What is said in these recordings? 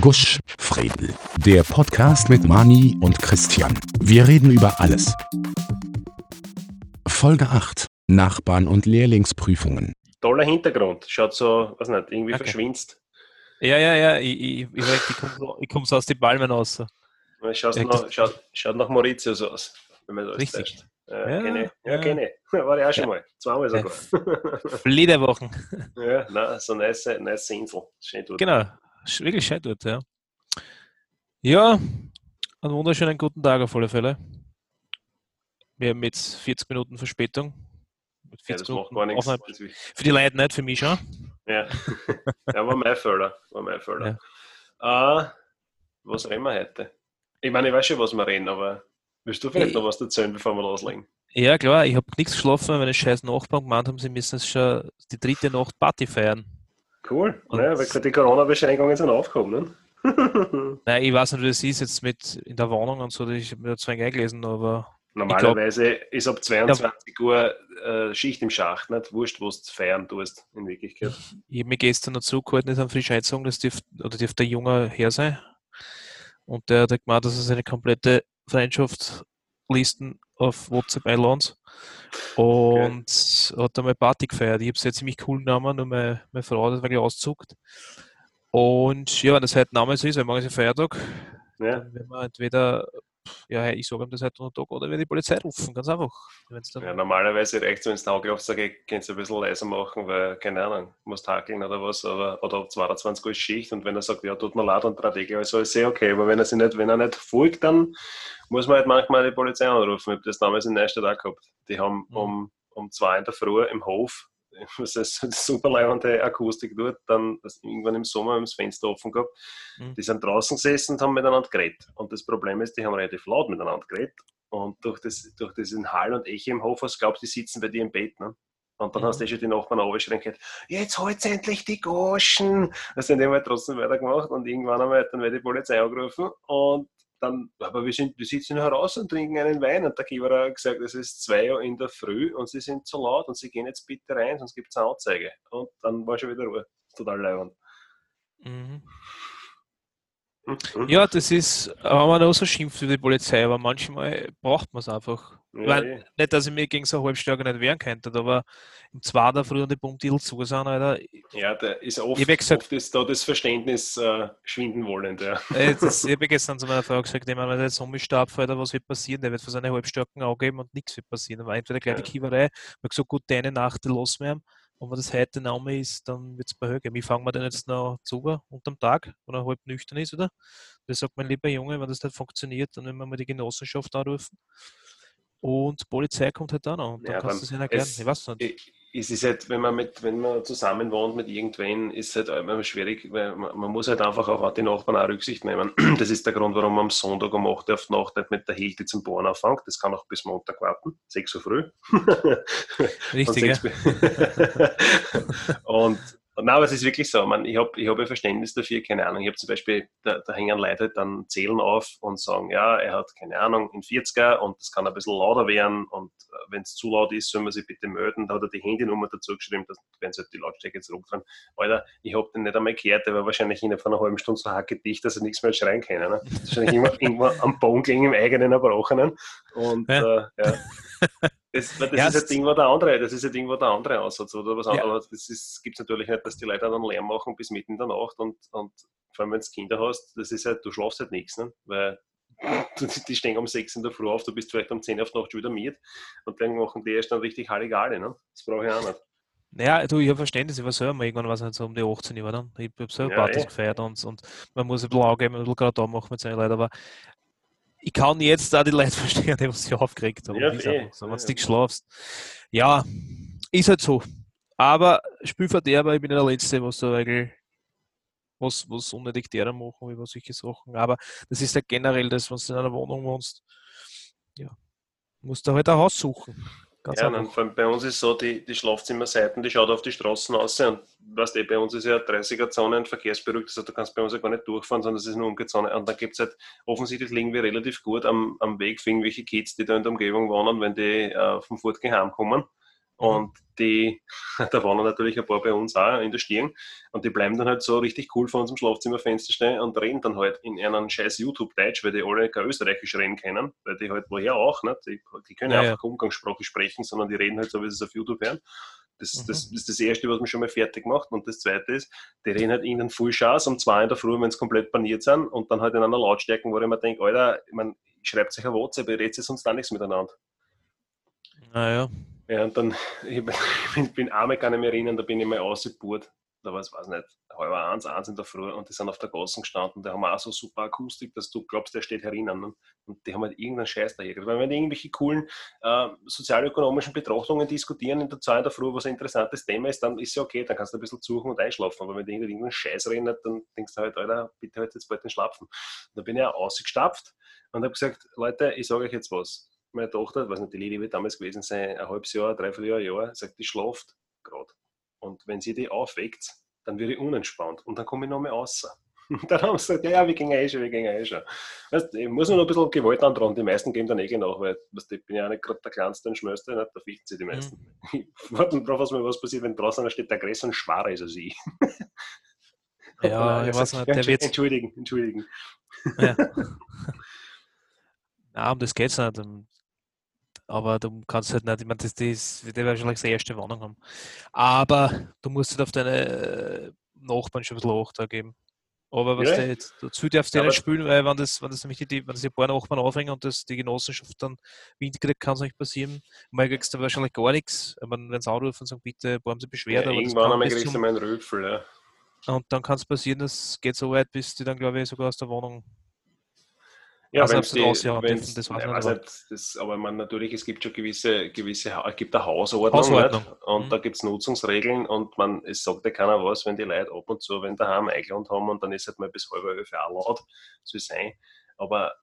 Gusch, Fredel. Der Podcast mit Mani und Christian. Wir reden über alles. Folge 8. Nachbarn und Lehrlingsprüfungen. Toller Hintergrund. Schaut so, was nicht, irgendwie Okay. verschwinzt. Ja, ja, ja, ich, ich, ich, ich, komme so, ich komm so aus den Palmen raus. Schaut, Ja, nach, schaut, schaut nach Mauritius aus, wenn man das Richtig. testet. Ja, Ja, kenne. Ja, ja. kenne ich. War ich auch schon Ja. mal. Zweimal sogar. Flederwochen. ja, nein, so eine nice, nice Insel. Schön dort. Genau. Wirklich schön dort, ja. Ja, einen wunderschönen guten Tag auf alle Fälle. Wir haben jetzt 40 Minuten Verspätung. Mit Ja, das 40 macht gar nichts. Aufnahme. Für die Leute nicht, für mich schon. Ja. ja, war mein Fehler. War mein Fehler. Äh, was reden wir heute? Ich meine, ich weiß schon, was wir reden, aber willst du vielleicht Ich- noch was erzählen, bevor wir loslegen? Ja, klar, ich habe nichts geschlafen, weil meine scheiß Nachbarn gemeint haben, sie müssen es schon die dritte Nacht Party feiern. Cool. Und- Ja, weil gerade die Corona-Beschränkungen sind aufgehoben, ne? Nein, ich weiß nicht, wie das ist jetzt mit in der Wohnung und so, ich habe mir da zwar eingelesen, aber Normalerweise ist ab 22 Uhr äh, Schicht im Schacht, nicht? Wurscht, was du feiern tust, in Wirklichkeit. Ich habe mir gestern noch zugehalten, ist am Frischheitsung, das dürfte, oder dürfte der Junge her sein. Und der hat gemeint, dass er seine komplette Freundschaftslisten auf WhatsApp einladet. Und hat einmal Party gefeiert. Ich habe es ja ziemlich cool genommen, nur meine, meine Frau hat das wirklich ausgezuckt. Und ja, wenn das heute Name so ist, weil morgen ist ja Feiertag, Ja. dann werden wir entweder, ja, ich sage ihm das heute noch Tag, oder wir die Polizei rufen, ganz einfach. Wenn's dann, Ja, normalerweise reicht es, wenn du Auge aufsagst, kannst du ein bisschen leiser machen, weil, keine Ahnung, musst hakeln oder was, aber, oder ab 22 Uhr Schicht und wenn er sagt, ja, tut mir leid und drei Tage, also ist eh okay, aber wenn er, sich nicht, wenn er nicht folgt, dann muss man halt manchmal die Polizei anrufen. Ich habe das damals in Neustadt auch gehabt. Die haben Mhm. um, um zwei in der Früh im Hof, was ist eine super leibende Akustik dort, dann das irgendwann im Sommer haben wir das Fenster offen gehabt. Mhm. Die sind draußen gesessen und haben miteinander geredet. Und das Problem ist, die haben relativ laut miteinander geredet. Und durch, das, durch diesen Hall und Echo im Hof, hast du glaubst, die sitzen bei dir im Bett. Ne? Und dann Mhm. hast du schon die Nachbarn aufgeschrien, gesagt, jetzt holt's endlich die Goschen. Das sind die halt trotzdem weitergemacht und irgendwann haben wir dann wird die Polizei angerufen und dann, aber wir, sind, wir sitzen heraus und trinken einen Wein und der Kiewer hat gesagt, es ist zwei Uhr in der Früh und sie sind zu laut und sie gehen jetzt bitte rein, sonst gibt es eine Anzeige. Und dann war schon wieder Ruhe. Total leibend. Mhm. Mhm. Ja, das ist, wenn man auch so schimpft wie die Polizei, aber manchmal braucht man es einfach. Ja, mein, eh. nicht, dass ich mir gegen so eine Halbstärke nicht wehren könnte, aber im Zwei der Früh und die Punktil zu sein, Alter, Ja, da ist oft, Ich gesagt- oft ist da das Verständnis äh, schwinden wollend. Ja. äh, das, ich habe gestern zu meiner Frau gesagt, wenn man jetzt umstarb, Alter, was wird passieren? Der wird für seine Halbstärken angeben und nichts wird passieren. Aber entweder gleich die Ja. Kiewerei, ich habe gesagt, gut, deine Nacht, die los wir haben. Und wenn das heute Name ist, dann wird es bei Höhe gehen. Wie fangen wir denn jetzt noch zu unterm Tag, wenn er halb nüchtern ist, oder? Das sagt mein lieber Junge, wenn das nicht funktioniert, dann werden wir mal die Genossenschaft anrufen. Und die Polizei kommt halt auch noch. Und dann Ja, kannst du es ihnen erklären. Ich weiß nicht. Es ist halt, wenn man, mit, wenn man zusammen wohnt mit irgendwen, ist es halt immer schwierig, weil man, man muss halt einfach auf die Nachbarn auch Rücksicht nehmen. Das ist der Grund, warum man am Sonntag um 8 Uhr auf Nacht nicht mit der Hilde zum Bohren anfängt. Das kann auch bis Montag warten, 6 Uhr früh. Richtig, Und ja. bis- und Nein, aber es ist wirklich so. Man, ich habe ich hab ein Verständnis dafür, keine Ahnung. Ich habe zum Beispiel, da, da hängen Leute halt dann Zählen auf und sagen, ja, er hat, keine Ahnung, in 40er und das kann ein bisschen lauter werden und wenn es zu laut ist, soll man sich bitte melden. Da hat er die Handynummer dazu geschrieben, dass, wenn sie halt die Lautstärke zurückfahren. Alter, ich habe den nicht einmal gehört, der war wahrscheinlich innerhalb von einer halben Stunde so hackedicht, dass er nichts mehr schreien kann. Ne? Wahrscheinlich immer, irgendwo am Boden gelegen im eigenen Erbrochenen. Und Ja. äh, ja. Das, das Ja, ist halt irgendwo der andere, das ist halt irgendwo der andere Ansatz oder was Ja. anderes. Das ist, gibt es natürlich nicht, dass die Leute dann Lärm machen bis mitten in der Nacht und, und vor allem wenn du Kinder hast, das ist halt, du schlafst halt nichts, ne? weil die stehen um 6 in der Früh auf, du bist vielleicht um 10 auf die Nacht schon wieder mit und dann machen die erst dann richtig Halligalli, ne? Das brauche ich auch nicht. Naja, du, ich habe Verständnis, ich war selber mal irgendwann, was nicht so um die 18 war dann. Ich habe selber Ja, Partys eh. gefeiert und, und man muss ein bisschen angeben, ein bisschen gerade da machen mit seinen Leuten, aber ich kann jetzt auch die Leute verstehen, die was sich aufgeregt haben. Ja, eh. so, wenn du nicht schlafst. Ja, ist halt so. Aber Spielverderber, ich bin ja der Letzte, was da eigentlich was, was unnötig derer machen über solche Sachen. Aber das ist ja generell das, wenn du in einer Wohnung wohnst. Ja, musst du halt ein Haus suchen. Ganz Ja, vor allem bei uns ist so, die, die Schlafzimmerseiten, die schaut auf die Straßen aus und weißt du, bei uns ist ja 30er-Zone ein Verkehrsberuhigt, also du kannst bei uns ja gar nicht durchfahren, sondern es ist eine Umgezone. Und dann gibt es halt, offensichtlich liegen wir relativ gut am, am Weg für irgendwelche Kids, die da in der Umgebung wohnen, wenn die äh, vom Fortgehen heimkommen. Und die, da waren natürlich ein paar bei uns auch in der Stirn und die bleiben dann halt so richtig cool vor unserem Schlafzimmerfenster stehen und reden dann halt in einem scheiß YouTube-Deutsch, weil die alle kein Österreichisch reden können, weil die halt woher auch, nicht? Die, die können ja, einfach ja. Umgangssprache sprechen, sondern die reden halt so, wie sie es auf YouTube hören. Das, mhm. das, ist das Erste, was man schon mal fertig macht. Und das Zweite ist, die reden halt ihnen Full Chance um zwei in der Früh, wenn sie komplett paniert sind und dann halt in einer Lautstärke, wo ich mir denke, Alter, ich mein, schreibt sich ein WhatsApp, ihr redet sonst auch nichts miteinander. Naja. Ja, und dann, ich bin, bin einmal gar nicht mehr erinnern, da bin ich mal ausgeburt. Da war es, weiß nicht, halb eins, eins in der Früh und die sind auf der Gasse gestanden. Die haben auch so super Akustik, dass du glaubst, der steht herinnen. Ne? Und die haben halt irgendeinen Scheiß daher. Weil wenn die irgendwelche coolen äh, sozialökonomischen Betrachtungen diskutieren in der Zeit der Früh, was ein interessantes Thema ist, dann ist ja okay, dann kannst du ein bisschen suchen und einschlafen. Aber wenn die irgendeinen Scheiß reden, dann denkst du halt, Alter, bitte halt jetzt bald den Schlapfen. da bin ich auch ausgestapft und habe gesagt, Leute, ich sage euch jetzt was meine Tochter, weiß nicht, die Lili wird damals gewesen sein, ein halbes Jahr, dreiviertel Jahr, Jahr, sagt, die schlaft gerade. Und wenn sie die aufweckt, dann wird ich unentspannt und dann komme ich noch mehr raus. Und dann haben sie gesagt, ja, ja, wir gehen eh schon, wir gehen eh schon. Weißt, ich muss nur noch ein bisschen Gewalt antragen, die meisten geben dann eh nach, weil weißt, ich bin ja auch nicht gerade der Kleinste und Schmöste, nicht? da fichten sie die meisten. Mhm. Ich warte drauf, was mir was passiert, wenn draußen steht, der größer und schwerer ist als ich. Ja, ich weiß nicht, der wird... Entschuldigen, entschuldigen. Ja. Nein, um das geht es nicht aber du kannst halt nicht, ich meine, das, das wird wahrscheinlich seine erste Warnung haben. Aber du musst halt auf deine äh, Nachbarn schon ein bisschen Acht geben. Aber was ja. der, dazu darfst du ja nicht spielen, weil wenn das, wenn das nämlich die, wenn das die paar Nachbarn aufhängen und das die Genossenschaft dann Wind kriegt, kann es nicht passieren. Mal kriegst du wahrscheinlich gar nichts. Wenn sie anrufen und sagen, bitte, haben sie Beschwerde. Ja, irgendwann einmal kriegst du meinen Rüffel, ja. Und dann kann es passieren, das geht so weit, bis die dann, glaube ich, sogar aus der Wohnung ja, also wenn die, ja, wenn's, das weiß nicht, das, aber man natürlich, es gibt schon gewisse, gewisse es gibt eine Hausordnung, Hausordnung. und mhm. da gibt es Nutzungsregeln und man, es sagt ja keiner was, wenn die Leute ab und zu, wenn daheim eingelernt haben und dann ist halt mal bis halb elf auch laut, soll sein. Aber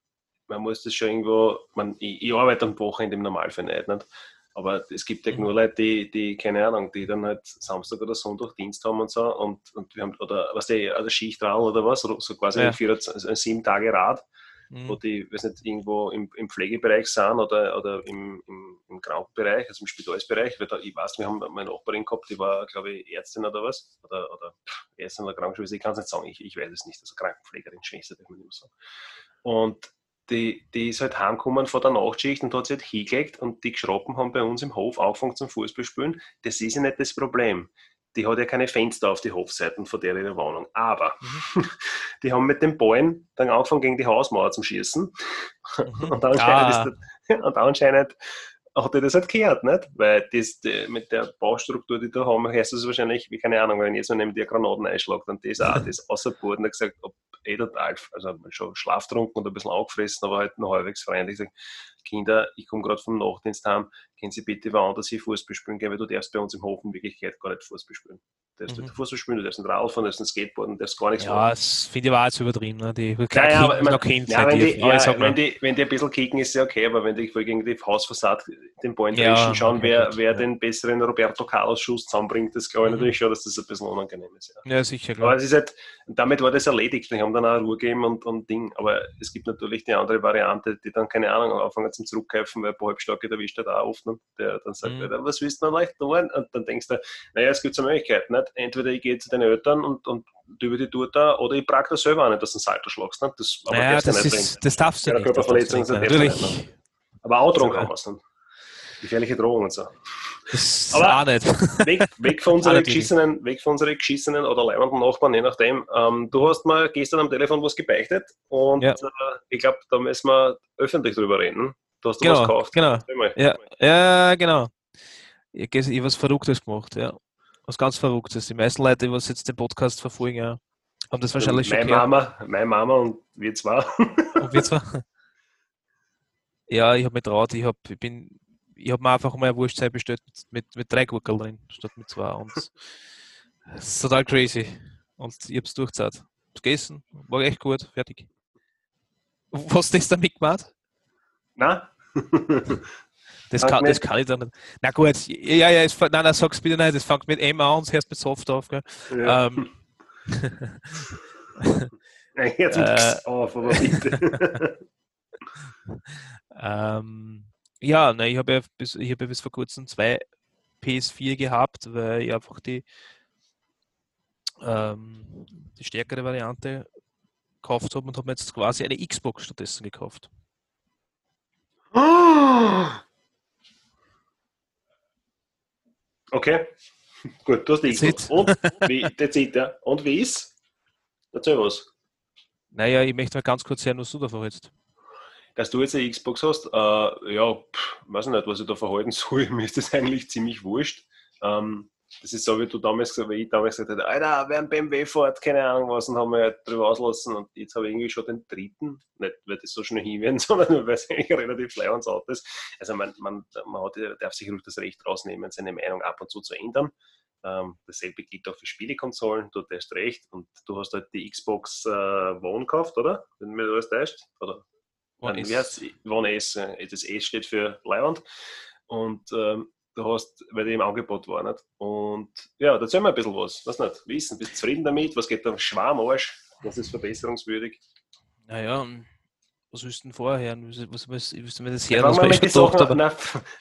man muss das schon irgendwo, man, ich, ich arbeite am Wochenende im Normalfall nicht, nicht? Aber es gibt ja mhm. nur Leute, die, die, keine Ahnung, die dann halt Samstag oder Sonntag Dienst haben und so und, und wir haben, oder was die, also Schicht oder was, so quasi ja. vier, sieben Tage Rad mhm. wo die, weiß nicht, irgendwo im, im Pflegebereich sind oder, oder im, im, im Krankenbereich, also im Spitalsbereich. Weil da, ich weiß, wir haben meine Nachbarin gehabt, die war, glaube ich, Ärztin oder was, oder, oder Ärztin oder Krankenschwester, ich kann es nicht sagen, ich, ich weiß es nicht, also Krankenpflegerin, Schwester, darf man nicht sagen. Und die, die ist halt heimgekommen von der Nachtschicht und hat sich halt hingelegt und die Geschrappen haben bei uns im Hof angefangen zum Fußballspielen. Das ist ja nicht das Problem die hat ja keine Fenster auf die Hofseiten von der ihrer Wohnung. Aber mhm. die haben mit den Ballen dann angefangen gegen die Hausmauer zu schießen. Mhm. Und, anscheinend ah. das, und anscheinend hat er das halt gehört, nicht? Weil das, die, mit der Baustruktur, die da haben, heißt das wahrscheinlich, wie keine Ahnung, wenn jetzt so neben dir Granaten einschlagt, dann das auch, das außerbord und gesagt, ob eh total, also schon schlaftrunken und ein bisschen aufgefressen, aber halt noch halbwegs freundlich. Ich sage, Kinder, ich komme gerade vom Nachtdienst heim, können Sie bitte woanders hier Fußball spielen gehen, weil du darfst bei uns im Hof in Wirklichkeit gar nicht Fußball spielen. Du darfst mhm. nicht Fußball spielen, du darfst nicht Radfahren, du darfst nicht Skateboarden, du darfst gar nichts ja, machen. Ja, das finde ich auch zu übertrieben. Ne? Die naja, aber, man, kennt ja, wenn, die, ja, wenn, die, wenn die ein bisschen kicken, ist ja okay, aber wenn die voll gegen die Hausfassade den Ball ja, schauen, wer, wer ja. den besseren Roberto Carlos-Schuss zusammenbringt, das glaube ich mhm. natürlich schon, dass das ein bisschen unangenehm ist. Ja, ja sicher. Klar. Aber es ist halt, damit war das erledigt. Die haben dann auch Ruhe gegeben und, und Ding. Aber es gibt natürlich die andere Variante, die dann, keine Ahnung, anfangen zum Zurückkämpfen, weil ein paar Halbstarke erwischt hat auch oft. Und der dann sagt, mhm. was willst du denn leicht tun? Und dann denkst du, naja, es gibt zwei Möglichkeiten. Nicht? Entweder ich gehe zu den Eltern und, und über die Tour da, oder ich prag das selber auch nicht, dass du einen Salto schlagst. Nicht? Das, aber naja, das, ist, das darfst du ja, nicht. Körperverletzung sind natürlich. Aber auch Drogen haben wir es nicht. Gefährliche Drogen und so. Das aber auch nicht. Weg, weg, von unseren geschissenen, weg von unseren geschissenen oder leibenden Nachbarn, je nachdem. Ähm, du hast mal gestern am Telefon was gebeichtet und ja. äh, ich glaube, da müssen wir öffentlich drüber reden. Du hast genau, was gekauft. Genau. Ja, ja, genau. Ich habe was Verrücktes gemacht, ja. Was ganz Verrücktes. Die meisten Leute, die jetzt den Podcast verfolgen, ja, haben das wahrscheinlich meine schon Mama, Meine Mama und wir zwei. Und wir zwei? Ja, ich habe mich traut. Ich, hab, ich, bin, ich habe mir einfach mal eine Wurstzeit bestellt mit, mit, mit drei Gurkeln drin, statt mit zwei. Und das ist total crazy. Und ich habe es durchgezahlt. Gegessen, war echt gut, fertig. Was hast du das damit gemacht? Nein, das, kann, das kann ich dann nicht. Na gut, ja, ja, es, nein, nein, sag's bitte nicht, das fängt mit M an und hörst mit Soft auf. Gell? Ja. Ähm, nein, jetzt äh, auf, aber bitte. ähm, ja, ne, ich habe ja, bis, hab ja bis vor kurzem zwei PS4 gehabt, weil ich einfach die, ähm, die stärkere Variante gekauft habe und habe mir jetzt quasi eine Xbox stattdessen gekauft. Okay, gut, du hast die Xbox. Und wie, that's it, ja. Und wie ist? Erzähl was. Naja, ich möchte mal ganz kurz hören, was du davon jetzt. Dass du jetzt eine Xbox hast, äh, ja, pff, weiß nicht, was ich da verhalten soll. Mir ist das eigentlich ziemlich wurscht. Ähm, das ist so, wie du damals gesagt wie ich damals gesagt habe, Alter, wer ein BMW fährt, keine Ahnung was, und haben wir halt drüber auslassen. Und jetzt habe ich irgendwie schon den dritten, nicht weil das so schnell hinwerden, sondern weil es eigentlich relativ schlau ans Auto ist. Also man, man, man hat, darf sich ruhig das Recht rausnehmen, seine Meinung ab und zu zu ändern. Ähm, dasselbe gilt auch für Spielekonsolen, du hast recht. Und du hast halt die Xbox äh, One gekauft, oder? Wenn mir das täuscht? Oder? One Nein, S. One S? äh, Das S steht für Leihwand. Und ähm, du hast, weil die im Angebot war. Nicht? Und ja, da erzähl mal ein bisschen was. Was nicht? Wissen, bist du zufrieden damit? Was geht da am Schwarmarsch? Was ist verbesserungswürdig? Naja, was willst du denn vorher? Was, was, willst du mir das Ja, hören, was fangen, wir ich mit die gedacht Sachen, habe? nein,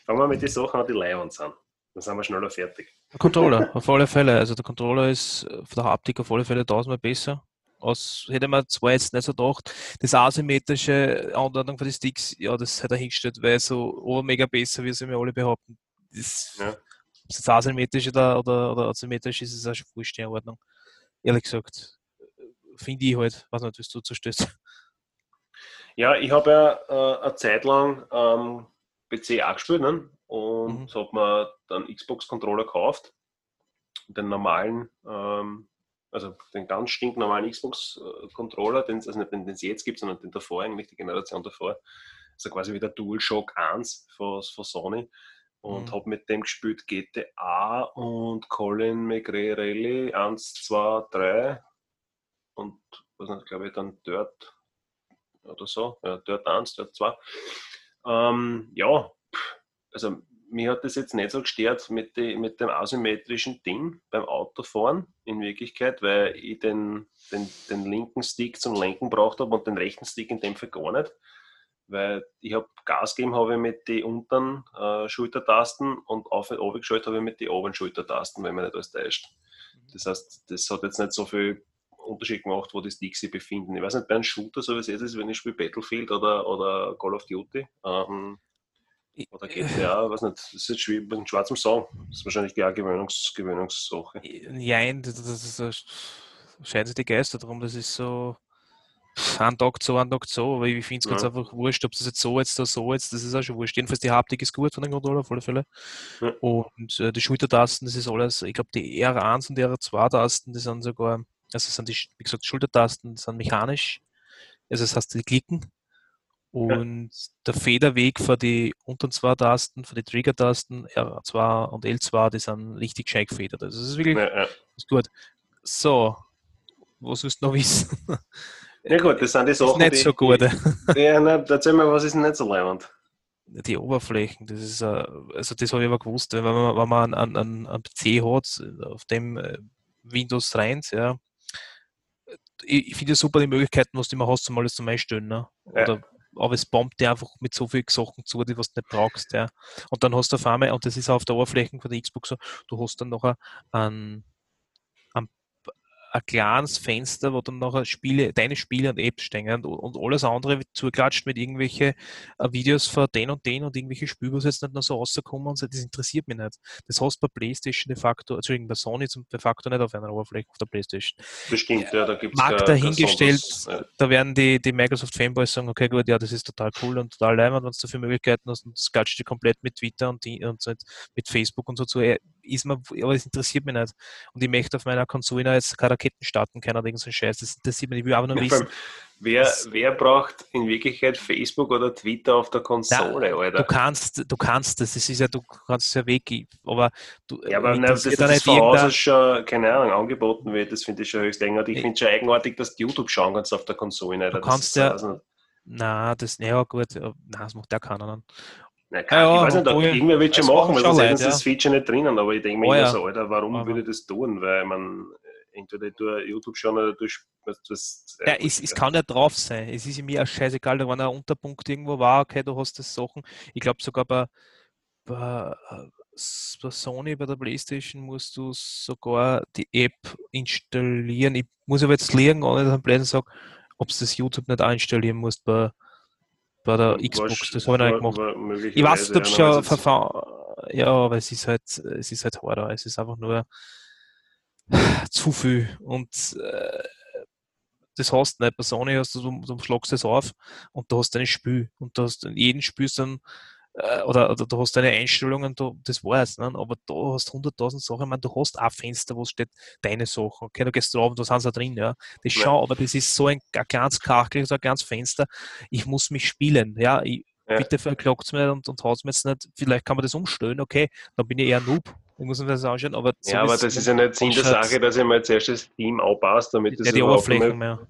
fangen wir mit den Sachen an, die Leihwand sind. Dann sind wir schneller fertig. Der Controller, auf alle Fälle. Also der Controller ist von der Haptik auf alle Fälle tausendmal besser. Aus, hätte man zwar jetzt nicht so gedacht, das asymmetrische Anordnung von den Sticks, ja, das hat er hingestellt, weil so obermega besser, wie sie mir alle behaupten. Das, Ja. Ob es jetzt asymmetrisch oder, oder, oder asymmetrisch ist, ist auch schon wurscht in Ordnung. Ehrlich gesagt, finde ich halt, nicht, wie du zustößt. Ja, ich habe ja äh, eine Zeit lang ähm, PC auch gespielt ne? und Mhm. habe mir dann Xbox-Controller gekauft. Den normalen, ähm, also den ganz stinknormalen Xbox-Controller, den also nicht den, den es jetzt gibt, sondern den davor, eigentlich die Generation davor. Also quasi wie der DualShock 1 von, von Sony. Und Mhm. habe mit dem gespielt GTA und Colin McRae Rally 1, 2, 3 und was nicht, glaube ich, dann Dirt oder so, ja, Dirt 1, Dirt 2. Ähm, ja, also mir hat das jetzt nicht so gestört mit, die, mit dem asymmetrischen Ding beim Autofahren in Wirklichkeit, weil ich den, den, den linken Stick zum Lenken braucht habe und den rechten Stick in dem Fall gar nicht. Weil ich habe Gas gegeben habe ich mit den unteren äh, Schultertasten und auf und runter geschaltet habe ich mit den oberen Schultertasten, wenn man nicht alles täuscht. Das heißt, das hat jetzt nicht so viel Unterschied gemacht, wo die Sticks sich befinden. Ich weiß nicht, bei einem Shooter, so wie es jetzt ist, wenn ich spiele Battlefield oder, oder Call of Duty ähm, Ich- oder GTA, weiß nicht, das ist jetzt schwierig mit dem schwarzen Song. Das ist wahrscheinlich eine Gewöhnungs Gewöhnungssache. Nein, das, das, das, das scheiden sich die Geister drum. Das ist so ein Tag so, ein Tag so. Aber ich finde es ganz Ja. einfach wurscht, ob das jetzt so jetzt oder so jetzt, das ist auch schon wurscht. Jedenfalls die Haptik ist gut von den Controller auf alle Fälle. Ja. Und äh, die Schultertasten, das ist alles, ich glaube, die R1 und die R2-Tasten, die sind sogar, also das sind die, wie gesagt, Schultertasten, die sind mechanisch. Also das heißt, die klicken. Und der Federweg für die unteren zwei Tasten, für die Trigger-Tasten, R2 und L2, die sind richtig gescheit gefedert. Also das ist wirklich Ja, ja. ist gut. So, was willst du noch wissen? Ja gut, das sind die Ist Sachen, nicht die, so gut. Die, ja, nein, erzähl mal, was ist denn nicht so leibend? Die Oberflächen, das ist, äh, also das habe ich aber gewusst, wenn man, wenn man einen, einen, einen PC hat, auf dem äh, Windows rein, ja, ich, finde super die Möglichkeiten, was du immer hast, zum alles zum Einstellen. Ne? Ja. Oder, aber es bombt dir einfach mit so vielen Sachen zu, die was du nicht brauchst. Ja. Und dann hast du auf einmal, und das ist auch auf der Oberfläche von der Xbox so, du hast dann noch ein, ein, ein, ein kleines Fenster, wo dann nachher Spiele, deine Spiele und Apps stehen und, und alles andere wird zugeklatscht mit irgendwelche äh, Videos von den und den und irgendwelche Spiele, was jetzt nicht noch so rauskommen und so, das interessiert mich nicht. Das hast du bei PlayStation de facto, Entschuldigung, bei Sony zum de facto nicht auf einer Oberfläche auf der PlayStation. Das stimmt, ja, da gibt es Mag dahingestellt, ja. da werden die, die Microsoft Fanboys sagen, okay gut, ja, das ist total cool und total leimend, wenn du dafür Möglichkeiten hast und das klatscht dir komplett mit Twitter und, die, und mit Facebook und so zu, äh, ist mir, aber das interessiert mich nicht. Und ich möchte auf meiner Konsole jetzt keine Raketen starten, keiner irgend so einen Scheiß, das interessiert mich nicht, ich will einfach nur wissen, wer, das- wer braucht in Wirklichkeit Facebook oder Twitter auf der Konsole, du Alter? kannst, du kannst das, das ist ja, du kannst es ja weg, aber du Ja, aber nein, das, das da ist von Haus irgendein- schon, keine Ahnung, angeboten wird, das finde ich schon höchst eigenartig. Ich Ich- finde schon eigenartig, dass du YouTube schauen kannst auf der Konsole. Alter. Du kannst das, ja- Na, das, ja gut, ja, na, das macht der keiner. Dann. Nein, kann, Ja, ich weiß nicht, obwohl- irgendwer wird schon machen, weil sonst hätten sie das Feature nicht drinnen, aber ich denke mir Oh immer ja. so, Alter, warum Aber- würde ich das tun? Weil man entweder tue YouTube schauen oder du das, Ja, es, es kann ja drauf sein. Es ist mir auch scheißegal, wenn ein Unterpunkt irgendwo war, okay, du hast das Sachen. Ich glaube sogar bei, bei, bei Sony, bei der Playstation musst du sogar die App installieren. Ich muss aber jetzt liegen, ohne dass ich blöd sage, ob du das YouTube nicht installieren musst bei, bei der Xbox. Das habe ich noch nicht gemacht. Ich weiß nicht, ob es schon verfahren. Ja, aber es ist halt, es ist halt harder. Es ist einfach nur zu viel. Und äh, das hast du nicht. Bei Sony hast du, du, du schlagst das auf und du hast deine Spiel. Und du hast in jedem Spiel dann äh, oder, oder du hast deine Einstellungen, du, das war's, ne? aber da hast du 100.000 Sachen, ich meine, du hast auch Fenster, wo steht deine Sachen, okay, du gehst drauf und da sind sie drin, ja, das ja. schau, aber das ist so ein, ein ganz Kachel, so ein ganz Fenster, ich muss mich spielen, ja, ich, ja. bitte verklagt es mir und, und haut es mir jetzt nicht, vielleicht kann man das umstellen, okay, dann bin ich eher Noob, ich muss mir das anschauen, aber... Ja, aber das ist ja nicht Sinn der Sache, dass ich mal zuerst das Team aufpasst, damit das ja, die Oberflächen mehr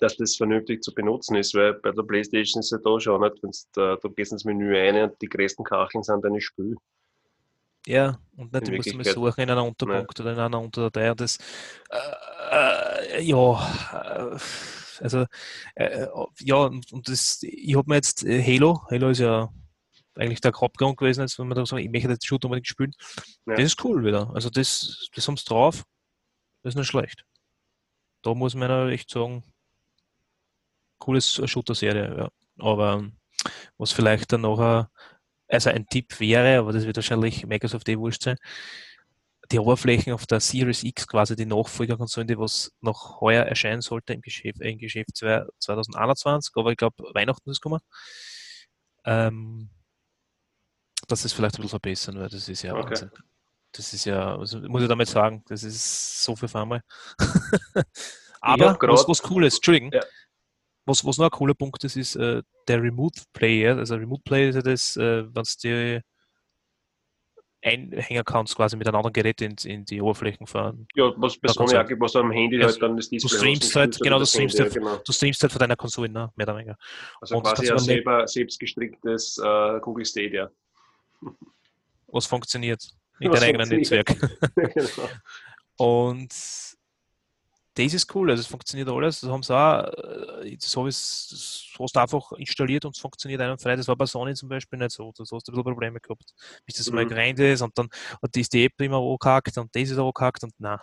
dass das vernünftig zu benutzen ist, weil bei der Playstation ist es ja da schon nicht, wenn du, du gehst ins Menü ein und die größten Kacheln sind deine Spiele. Ja, und nicht, du musst mal suchen in einer Unterpunkt Nein. oder in einer Unterdatei. Das, äh, äh, ja, äh, also, äh, ja, und das, ich habe mir jetzt äh, Halo, Halo ist ja eigentlich der Hauptgrund gewesen, als wenn man da sagt, ich möchte das Shoot unbedingt spielen. Ja. Das ist cool wieder. Also, das, das haben sie drauf. Das ist nicht schlecht da muss man ja echt sagen, cooles Shooter-Serie, ja. Aber was vielleicht dann noch also ein Tipp wäre, aber das wird wahrscheinlich Microsoft eh wurscht sein, die Oberflächen auf der Series X, quasi die Nachfolgerkonsole, die was noch heuer erscheinen sollte im Geschäft, im Geschäft 2021, aber ich glaube, Weihnachten ist gekommen. Ähm, dass es vielleicht ein bisschen verbessern, weil das ist ja okay. Wahnsinn. Das ist ja, also muss ich damit sagen, das ist so viel für einmal. Aber was, was cool ist, Entschuldigung, ja. was, was noch ein cooler Punkt ist, ist äh, der Remote Play. Also Remote Play ist ja das, äh, wenn du die einhängen kannst, quasi mit einem anderen Gerät in, in die Oberflächen fahren. Ja, was bei Sony auch gibt, was am Handy ja, halt dann das Display Du streamst halt, genau, du streamst, Handy, halt, ja, genau. du streamst halt von deiner Konsole, ne? mehr oder weniger. Also Und quasi ein selber, selbst gestricktes uh, Google Stadia. Was funktioniert in deinem eigenen Netzwerk. genau. Und das ist cool, also es funktioniert alles. Das haben sie auch, äh, das, habe ich, das hast du einfach installiert und es funktioniert einwandfrei. Das war bei Sony zum Beispiel nicht so. Da hast du ein bisschen Probleme gehabt, bis das mhm. mal gereint ist und dann und ist die App immer angehackt und das ist angehackt und nein.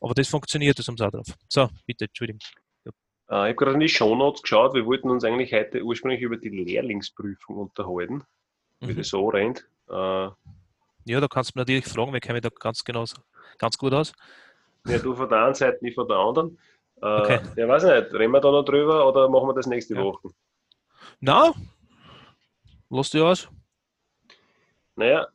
Aber das funktioniert, das haben sie auch drauf. So, bitte, Entschuldigung. Ja. Äh, ich habe gerade in die Shownotes geschaut, wir wollten uns eigentlich heute ursprünglich über die Lehrlingsprüfung unterhalten, wie mhm. das so rennt. Äh, ja, da kannst du mir natürlich fragen, wir kennen da ganz genau ganz gut aus. Ja, du von der einen Seite, ich von der anderen. Äh, okay. Ja, weiß nicht, reden wir da noch drüber oder machen wir das nächste ja. Woche? Na, lass dich aus. Naja,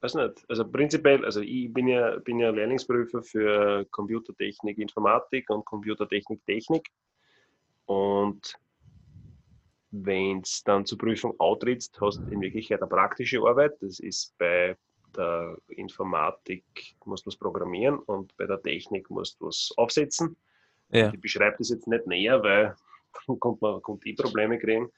weiß nicht. Also prinzipiell, also ich bin ja, bin ja Lehrlingsprüfer für Computertechnik, Informatik und Computertechnik, Technik. Und wenn es dann zur Prüfung autrittst, hast du in Wirklichkeit eine praktische Arbeit. Das ist bei der Informatik musst du was programmieren und bei der Technik musst du was aufsetzen. Ja. Ich beschreibe das jetzt nicht näher, weil dann kommt man kommt die Probleme kriegen,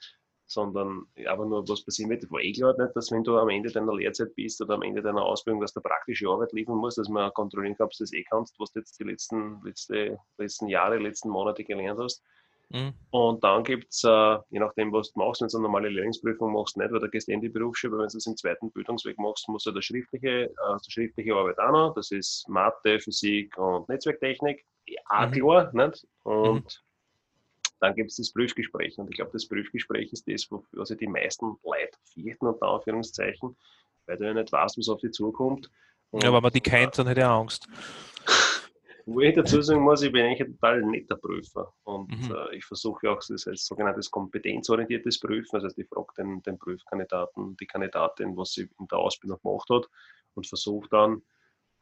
sondern aber nur was passieren wird. war eh klar nicht, dass wenn du am Ende deiner Lehrzeit bist oder am Ende deiner Ausbildung, dass du praktische Arbeit liefern musst, dass man kontrollieren kann, ob du das eh kannst, was du jetzt die letzten, letzte, letzten Jahre, letzten Monate gelernt hast. Mhm. Und dann gibt es, äh, je nachdem, was du machst, wenn du eine normale Lehrlingsprüfung machst, nicht, weil da gehst du in die Berufsschule, wenn du es im zweiten Bildungsweg machst, musst du eine schriftliche, äh, schriftliche Arbeit auch noch. Das ist Mathe, Physik und Netzwerktechnik. Ja, mhm. klar, nicht? Und mhm. dann gibt es das Prüfgespräch. Und ich glaube, das Prüfgespräch ist das, sich die meisten Leute fürchten, unter Anführungszeichen, weil du ja nicht weißt, was auf dich zukommt. Und, ja, wenn man die kennt, dann hätte er Angst. Wo ich dazu sagen muss, ich bin eigentlich ein total netter Prüfer und mhm. äh, ich versuche auch das als sogenanntes kompetenzorientiertes Prüfen. Das heißt, ich frage den, den Prüfkandidaten, die Kandidatin, was sie in der Ausbildung gemacht hat und versuche dann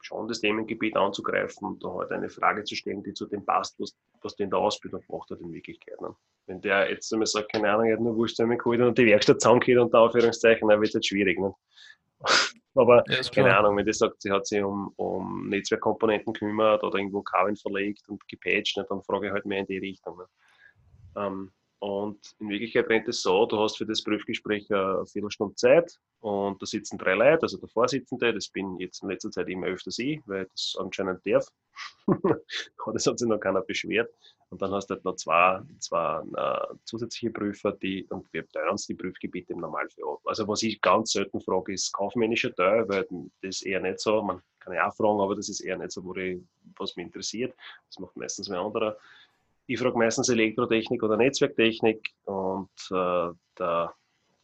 schon das Themengebiet anzugreifen und da halt eine Frage zu stellen, die zu dem passt, was, was der in der Ausbildung gemacht hat in Wirklichkeit. Ne? Wenn der jetzt einmal sagt, keine Ahnung, er hat nur Wurst geholt und die Werkstatt zusammengeht unter Aufführungszeichen, dann wird es halt schwierig. Ne? Aber ja, keine Ahnung, wenn die sagt, sie hat sich um, um Netzwerkkomponenten gekümmert oder irgendwo Kabeln verlegt und gepatcht, ne, dann frage ich halt mehr in die Richtung. Ne? Ähm, Und in Wirklichkeit rennt es so, du hast für das Prüfgespräch eine Viertelstunde Zeit und da sitzen drei Leute, also der Vorsitzende, das bin jetzt in letzter Zeit immer öfters ich, weil das anscheinend darf. das hat sich noch keiner beschwert. Und dann hast du halt noch zwei, zwei uh, zusätzliche Prüfer, die, und wir teilen uns die Prüfgebiete im Normalfall ab. Also was ich ganz selten frage, ist kaufmännischer Teil, weil das eher nicht so, man kann ja auch fragen, aber das ist eher nicht so, ich, was mich interessiert. Das macht meistens ein anderer. Ich frage meistens Elektrotechnik oder Netzwerktechnik und äh, der,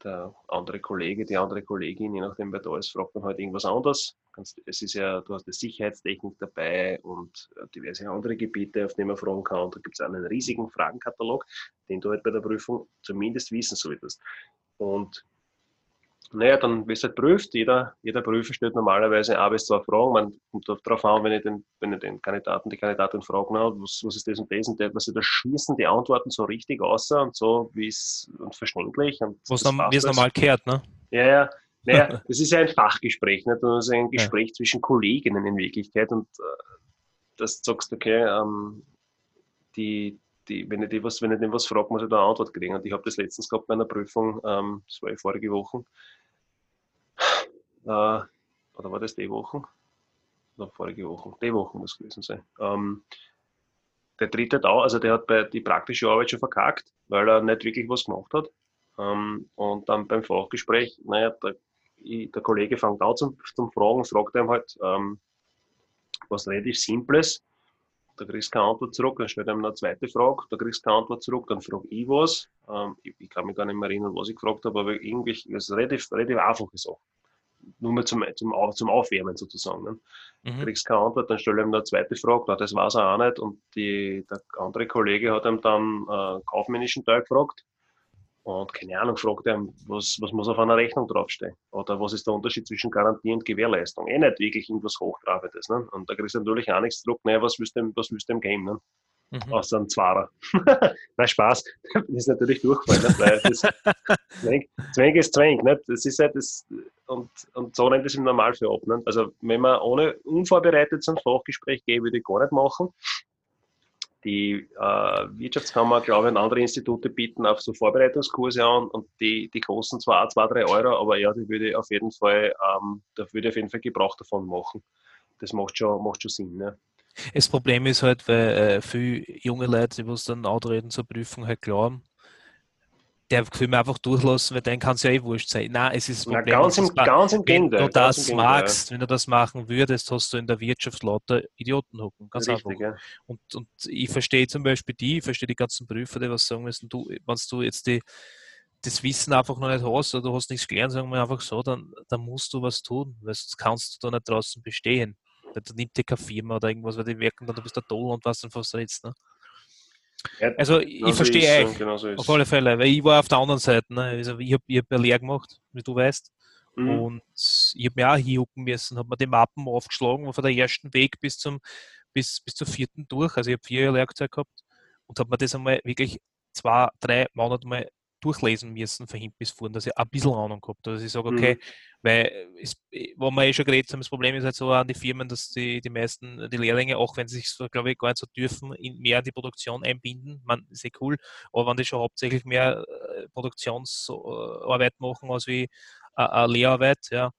der, andere Kollege, die andere Kollegin, je nachdem wer da ist, fragt dann halt irgendwas anderes. Es ist ja, du hast die Sicherheitstechnik dabei und äh, diverse andere Gebiete, auf die man fragen kann. Und da gibt es einen riesigen Fragenkatalog, den du halt bei der Prüfung zumindest wissen solltest. Und naja, dann wirst du halt prüft. Jeder, jeder Prüfer stellt normalerweise ein bis zwei Fragen. Man kommt darauf an, wenn ich den, wenn ich den Kandidaten, die Kandidatin frage, na, was, was ist das und das und das, also da schießen die Antworten so richtig aus und so wie es und verständlich. Und was wie es normal kehrt, ne? Ja, ja. Naja, das ist ja ein Fachgespräch, nicht? das ist ein Gespräch ja. zwischen Kolleginnen in Wirklichkeit und äh, das sagst, okay, ähm, die, die, wenn ich die was, wenn ich dem was frage, muss ich da eine Antwort kriegen. Und ich habe das letztens gehabt bei einer Prüfung, ähm, das war ja vorige Woche, oder war das die Woche? Oder vorige Woche? Die Woche muss gewesen sein. Ähm, der dritte da, also der hat bei die praktische Arbeit schon verkackt, weil er nicht wirklich was gemacht hat. Ähm, und dann beim Fachgespräch, naja, der, ich, der Kollege fängt an zum, zum Fragen, fragt ihm halt ähm, was relativ Simples. Da kriegst du keine Antwort zurück, dann stellt ihm eine zweite Frage, da kriegst du keine Antwort zurück, dann frage ich was. Ähm, ich, ich, kann mich gar nicht mehr erinnern, was ich gefragt habe, aber irgendwie, das ist relativ, relativ einfache Sache nur mal zum, zum, zum Aufwärmen sozusagen. Ne? Mhm. Kriegst keine Antwort, dann stelle ihm eine zweite Frage, na, das war es auch nicht. Und die, der andere Kollege hat ihm dann äh, kaufmännischen Teil gefragt. Und keine Ahnung, fragt er, was, was muss auf einer Rechnung draufstehen? Oder was ist der Unterschied zwischen Garantie und Gewährleistung? Eh nicht wirklich irgendwas Hochtrabendes. Ne? Und da kriegst du natürlich auch nichts zurück, naja, was willst du ihm, was willst du ihm geben? Ne? Mhm. Außer ein Zwarer. Nein, Spaß. Das ist natürlich durchfallen, nicht? weil das Zwang, ist Zwang. Nicht? Das ist halt das, und, und so nennt es im Normalfall ab. Nicht? Also, wenn man ohne unvorbereitet so ein Fachgespräch geht, würde ich gar nicht machen. Die äh, Wirtschaftskammer, glaube ich, und andere Institute bieten auf so Vorbereitungskurse an und die, die kosten zwar auch zwei, drei Euro, aber ja, die würde auf jeden Fall, ähm, da würde ich auf jeden Fall Gebrauch davon machen. Das macht schon, macht schon Sinn. Ne? Das Problem ist halt, weil äh, viele junge Leute, die was dann antreten zur Prüfung, halt glauben, der will mir einfach durchlassen, weil dann kann es ja eh wurscht sein. Nein, es ist das Problem. Na, ganz, im, ganz im Wenn Gegenteil, du das Gegenteil, magst, ja. wenn du das machen würdest, hast du in der Wirtschaft lauter Idioten hocken. Ganz Richtig, einfach. Ja. Und, und ich verstehe zum Beispiel die, ich verstehe die ganzen Prüfer, die was sagen müssen, du, wenn du jetzt die, das Wissen einfach noch nicht hast oder du hast nichts gelernt, sagen wir einfach so, dann, dann musst du was tun, weil sonst kannst du da nicht draußen bestehen. Da nimmt dir keine Firma oder irgendwas, weil die merken dann, du bist der Toll und was dann fast jetzt. Ne? Ja, also ich genau verstehe euch, genau so auf alle Fälle, weil ich war auf der anderen Seite. Ne? Also ich habe hab eine Lehre gemacht, wie du weißt. Mhm. Und ich habe mir auch hinhucken müssen, habe mir die Mappen aufgeschlagen, von der ersten Weg bis zum bis, bis zur vierten durch. Also ich habe vier Jahre Lehrzeit gehabt und habe mir das einmal wirklich zwei, drei Monate mal durchlesen müssen von hinten bis vorne, dass ich ein bisschen Ahnung gehabt habe. Dass ich sage, okay, mhm. weil es, wo wir eh schon geredet haben, das Problem ist halt so an die Firmen, dass die, die meisten, die Lehrlinge, auch wenn sie sich so, glaube ich, gar nicht so dürfen, in mehr die Produktion einbinden. Man ist eh cool, aber wenn die schon hauptsächlich mehr äh, Produktionsarbeit machen als wie eine Lehrarbeit, ja,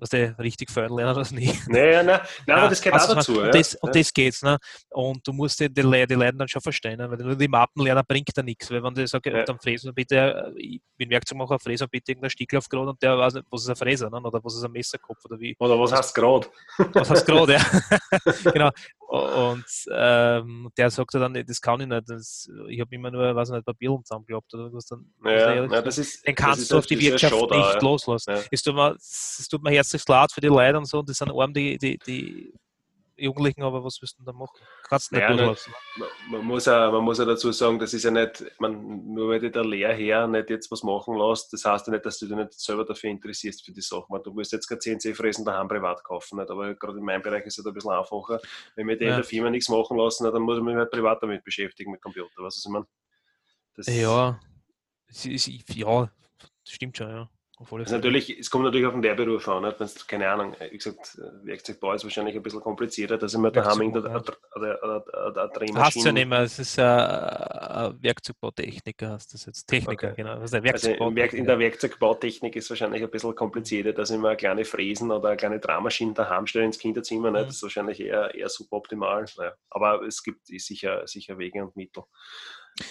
was der richtig fördern lernen das nicht. Naja, nein, nein, aber das geht also, auch dazu. Und, ja. das, und das geht's. Ne? Und du musst die, die, die Leute dann schon verstehen, ne? weil nur die Mappen lernen bringt da nichts. Weil wenn du sagst, ja. dann fräsen bitte, ich bin Werkzeugmacher, fräser bitte irgendein Stickel gerade und der weiß nicht, was ist ein Fräser ne? oder was ist ein Messerkopf oder wie. Oder was heißt gerade? Was heißt gerade, ja. genau. Und ähm, der sagte dann, das kann ich nicht. Das, ich habe immer nur, weiß nicht, Papier zusammengeklappt oder was dann. Ja, ja, das ist, den kannst ist du auf die Wirtschaft nicht da, loslassen. Ja. Es, tut mir, es tut mir herzlich leid für die Leute und so, und das sind arm die, die, die Jugendlichen, aber was willst du da machen? Kannst naja, nicht, man, man, muss auch, man muss ja dazu sagen, das ist ja nicht, man, nur weil dir der Lehrherr nicht jetzt was machen lässt, das heißt ja nicht, dass du dich nicht selber dafür interessierst für die Sachen. Du musst jetzt kein CNC-Fräsen daheim privat kaufen, nicht? aber gerade in meinem Bereich ist es halt ein bisschen einfacher. Wenn wir ja. in der Firma nichts machen lassen, dann muss ich mich halt privat damit beschäftigen, mit Computer. Was ich meine? Das ja, ja, stimmt schon, ja. Also natürlich, es kommt natürlich auf den Lehrberuf an. Wenn es, keine Ahnung, wie gesagt, Werkzeugbau ist wahrscheinlich ein bisschen komplizierter, dass ich mir daheim der Drehmaschine... Hast du ja nicht mehr, es ist ein Werkzeugbautechniker, hast das jetzt Techniker, okay. genau. Also, in der Werkzeugbautechnik ist es wahrscheinlich ein bisschen komplizierter, dass ich mir eine kleine Fräsen oder eine kleine Drehmaschine daheim stelle ins Kinderzimmer. Ne? Das ist wahrscheinlich eher, eher suboptimal. Naja. Aber es gibt sicher, sicher Wege und Mittel.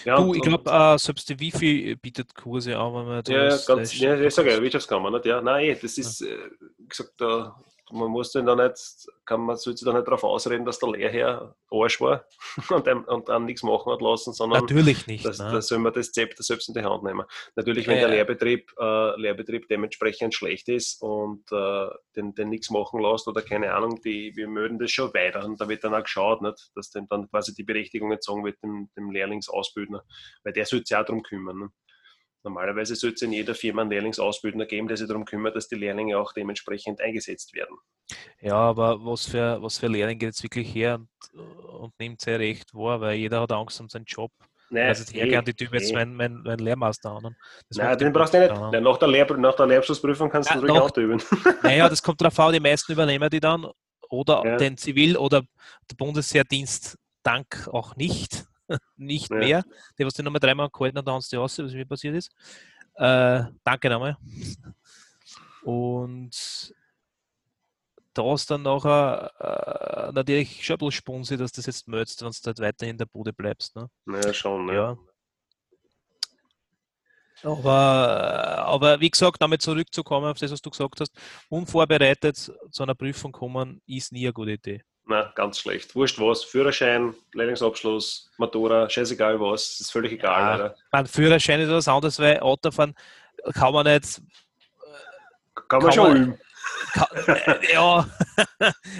Ja, du, ich glaube, uh, selbst die Wifi bietet Kurse an, wenn man Ja, ganz, ja, ich sage ja, Wirtschaftskammer, nicht? Ja, nein, das ist, ja. äh, gesagt, da man muss den da nicht, kann man sollte da nicht darauf ausreden, dass der Lehrherr Arsch war und, einem, und dann nichts machen hat lassen, sondern natürlich nicht. Das, da soll man das Zepter selbst in die Hand nehmen. Natürlich, wenn ja, der Lehrbetrieb, äh, Lehrbetrieb dementsprechend schlecht ist und äh, den, den nichts machen lässt oder keine Ahnung, die, wir mögen das schon weiter und da wird dann auch geschaut, nicht, dass dem dann quasi die Berechtigung entzogen wird dem, dem Lehrlingsausbildner, weil der sich auch darum kümmern. Ne? Normalerweise sollte es in jeder Firma einen Lehrlingsausbildner geben, der sich darum kümmert, dass die Lehrlinge auch dementsprechend eingesetzt werden. Ja, aber was für, was für Lehrlinge geht jetzt wirklich her und, und nimmt sehr recht wahr, weil jeder hat Angst um seinen Job. Nein, also ich hergern die Typ jetzt meinen mein, mein Lehrmaster an. Nein, den brauchst du nicht. Nein, nach, der Lehr nach der Lehrabschlussprüfung kannst ja, du ruhig auch üben. Naja, das kommt darauf an, die meisten übernehmen die dann oder ja. den Zivil- oder der Bundeswehrdienst dank auch nicht. Nicht ja. mehr. Die, was die nochmal dreimal gehalten hat, da haben sie aus, was mir passiert ist. Äh, danke nochmal. Und da ist dann nachher äh, natürlich schon ein bisschen Sponsi, dass das jetzt möchtest, wenn du halt weiterhin in der Bude bleibst. Ne? Naja, schon, ne? Ja. Aber, aber wie gesagt, damit zurückzukommen auf das, was du gesagt hast, unvorbereitet zu einer Prüfung kommen, ist nie eine gute Idee. Na, ganz schlecht. Wurscht was. Führerschein, Lehrlingsabschluss, Matura, scheißegal was, ist völlig egal. Ja, mein Führerschein ist was anderes, weil Autofahren kann man nicht. Kann man kann schon üben. Äh, ja,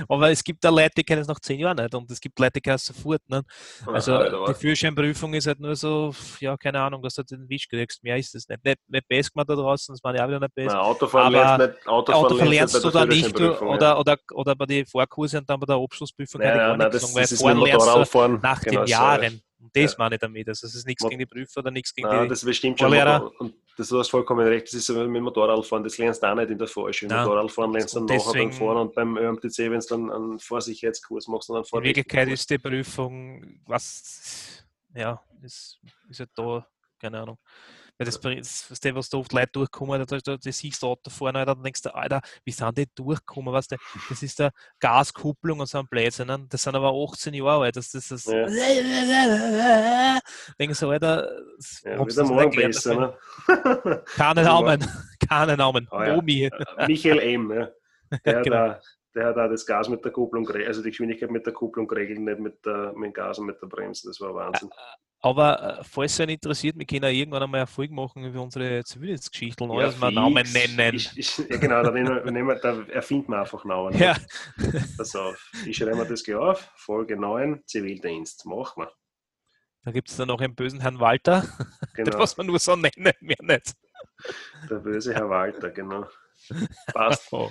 aber es gibt da Leute, die kennen es nach zehn Jahren nicht und es gibt Leute, die kennen es sofort. Ne? Also Ach, die Führerscheinprüfung ist halt nur so, ja, keine Ahnung, dass du den Wisch kriegst. Mehr ist es nicht. Nicht, nicht best gemacht da draußen, das war ja auch wieder nicht best. Na, Autofahren aber nicht, Autofahren, Autofahren lernst du da nicht du, oder, oder, oder bei den Vorkursen und dann bei der Abschlussprüfung ja, ja, nein, das, sagen, weil das Fahren lernst du nach genau den Jahren. Und das ja. meine ich damit. Also es ist nichts gegen die Prüfer oder nichts gegen Nein, die das bestimmt schon. Und das, du hast vollkommen recht, das ist so mit Motorradfahren, das lernst du auch nicht in der Vorschule. Motorradfahren lernst du dann nachher beim Fahren und beim ÖMTC, wenn du dann einen Vorsicherheitskurs machst und dann In Wirklichkeit ist die Prüfung, was, ja, ist, ist ja da, keine Ahnung. Weil das, das, das, was da oft Leute durchkommen, da, da, da siehst du Auto vorne, dann denkst du, Alter, wie sind die durchgekommen? Weißt du, das ist der Gaskupplung und so ein Blödsinn. Ne? Das sind aber 18 Jahre alt. Das, das, das ja. Denkst du, Alter, ja, wieder morgen besser, ne? Keine Namen, keine Namen. Oh, ja. Omi. Michael M. Ja. Der, genau. da, der hat auch das Gas mit der Kupplung, also die Geschwindigkeit mit der Kupplung geregelt, nicht mit, der, mit dem Gas und mit der Bremse. Das war Wahnsinn. Aber äh, falls es einen interessiert, wir können ja irgendwann einmal Erfolg machen über unsere Zivildienstgeschichten, ja, dass wir Namen nennen. Ich, ich, ja, genau, da, nehmen wir, da erfinden wir einfach Namen. Ja. Pass auf, ich schreibe mir das gleich auf. Folge 9, Zivildienst. Machen wir. Da gibt es dann noch einen bösen Herrn Walter. Genau. Den muss man nur so nennen, mehr nicht. Der böse Herr Walter, genau. Passt. Oh.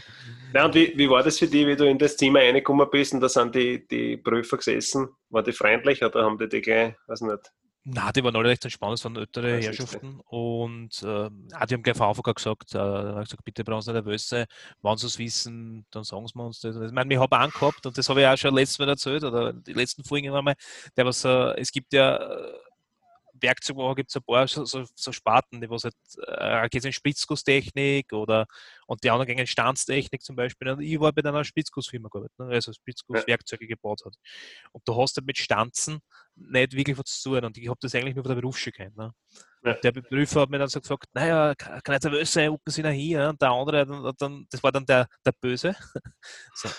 Ja, und wie, wie war das für dich, wie du in das Zimmer reingekommen bist und da sind die, die Prüfer gesessen? War die freundlich oder haben die die gleich, weiß nicht, na, die waren alle recht entspannt, es waren ältere das Herrschaften. Und äh, die haben gleich von Anfang an gesagt, äh, gesagt, bitte brauchen Sie nicht nervös sein, wenn Sie es wissen, dann sagen Sie uns das. Ich meine, ich habe angehabt und das habe ich auch schon letztes Mal erzählt, oder die letzten Folgen einmal, der was, äh, es gibt ja Werkzeugmacher gibt es ein paar so, so, so, Sparten, die was halt, äh, geht in Spritzgusstechnik oder und die anderen gehen in Stanztechnik zum Beispiel. Und ich war bei einer Spritzgussfirma gearbeitet, ne, also Spritzgusswerkzeuge ja. gebaut hat. Und du hast halt mit Stanzen nicht wirklich was zu tun. Und ich habe das eigentlich nur von der Berufsschule kennt. Ne? Ja. Der Prüfer hat mir dann so gesagt, naja, kann jetzt nervös sein, gucken Sie nach hier. Und der andere, dann, dann, das war dann der, der Böse. so,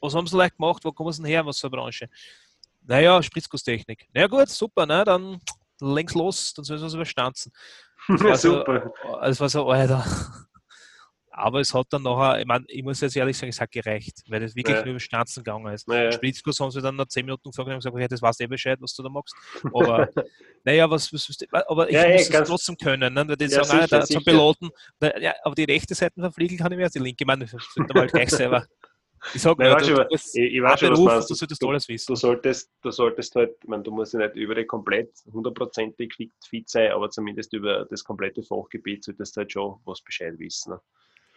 was haben Sie leicht gemacht? Wo kommen Sie denn her? Was für eine Branche? Naja, Spritzgusstechnik. Na ja, gut, super, ne? dann links los, dann soll es überstanzen. War Super. So, das war so, Alter. Aber es hat dann nachher, ich meine, ich muss jetzt ehrlich sagen, es hat gereicht, weil das wirklich ja. nur über Stanzen gegangen ist. Ja. Spritzkurs haben sie dann nach 10 Minuten gefragt und gesagt, okay, das weißt du eh Bescheid, was du da machst. Aber naja, was, was, aber ich ja, muss es trotzdem können. Ne? Weil die ja, sagen, sicher, ah, zum Piloten, ja, aber die rechte Seite verfliegen kann ich mehr als die linke. Ich meine, das mal gleich selber Ich sag Nein, mal, du, du, du, ich, ich weiß schon, was Beruf, du du solltest Du- alles wissen. Du solltest, du solltest halt, ich meine, du musst ja nicht über die komplett hundertprozentig fit, sein, aber zumindest über das komplette Fachgebiet solltest du halt schon was Bescheid wissen. Ne?